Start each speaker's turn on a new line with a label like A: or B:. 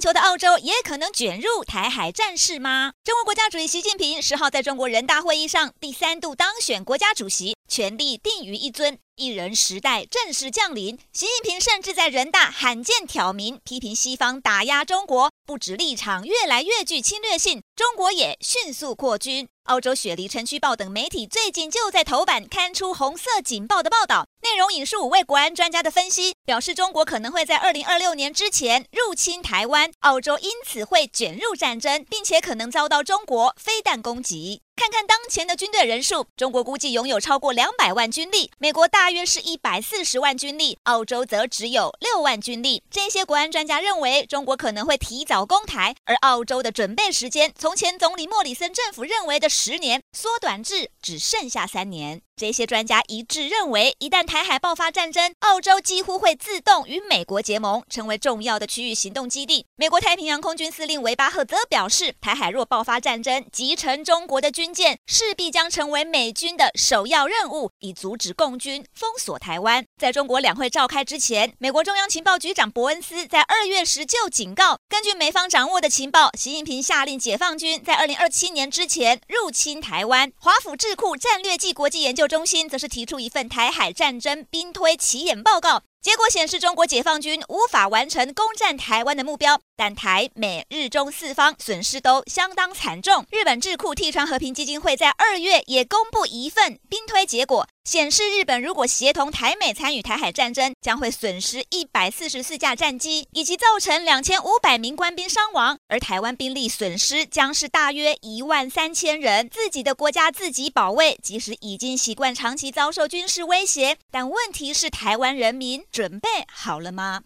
A: 球的澳洲也可能卷入台海战事吗？中国国家主席习近平十号在中国人大会议上第三度当选国家主席，权力定于一尊。一人时代正式降临，习近平甚至在人大罕见挑明，批评西方打压中国，不止立场越来越具侵略性，中国也迅速扩军。澳洲雪梨城区报等媒体最近就在头版刊出红色警报的报道，内容引述五位国安专家的分析，表示中国可能会在二零二六年之前入侵台湾，澳洲因此会卷入战争，并且可能遭到中国飞弹攻击。看看当前的军队人数，中国估计拥有超过两百万军力，美国大约是一百四十万军力，澳洲则只有六万军力。这些国安专家认为，中国可能会提早攻台，而澳洲的准备时间从前总理莫里森政府认为的十年缩短至只剩下三年。这些专家一致认为，一旦台海爆发战争，澳洲几乎会自动与美国结盟，成为重要的区域行动基地。美国太平洋空军司令维巴赫则表示，台海若爆发战争，击沉中国的军舰，势必将成为美军的首要任务，以阻止共军封锁台湾。在中国两会召开之前，美国中央情报局长伯恩斯在二月时就警告，根据美方掌握的情报，习近平下令解放军在二零二七年之前入侵台湾。华府智库战略暨国际研究中心则是提出一份台海战争兵推起演报告，结果显示中国解放军无法完成攻占台湾的目标，但台美日中四方损失都相当惨重。日本智库替川和平基金会在二月也公布一份兵推结果。显示，日本如果协同台美参与台海战争，将会损失一百四十四架战机，以及造成两千五百名官兵伤亡；而台湾兵力损失将是大约一万三千人。自己的国家自己保卫，即使已经习惯长期遭受军事威胁，但问题是台湾人民准备好了吗？